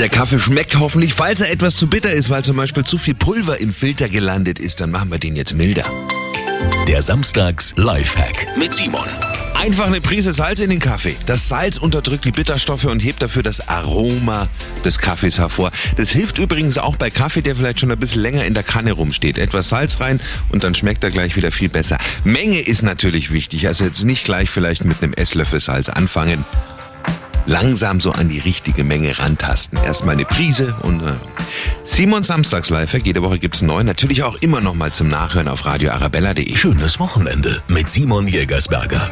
Der Kaffee schmeckt hoffentlich, falls er etwas zu bitter ist, weil zum Beispiel zu viel Pulver im Filter gelandet ist, dann machen wir den jetzt milder. Der Samstags Lifehack mit Simon. Einfach eine Prise Salz in den Kaffee. Das Salz unterdrückt die Bitterstoffe und hebt dafür das Aroma des Kaffees hervor. Das hilft übrigens auch bei Kaffee, der vielleicht schon ein bisschen länger in der Kanne rumsteht. Etwas Salz rein und dann schmeckt er gleich wieder viel besser. Menge ist natürlich wichtig, also jetzt nicht gleich vielleicht mit einem Esslöffel Salz anfangen. Langsam so an die richtige Menge rantasten. Erstmal eine Prise und äh, Simon Samstags Live. Jede Woche gibt's neu. Natürlich auch immer noch mal zum Nachhören auf radioarabella.de. Schönes Wochenende mit Simon Jägersberger.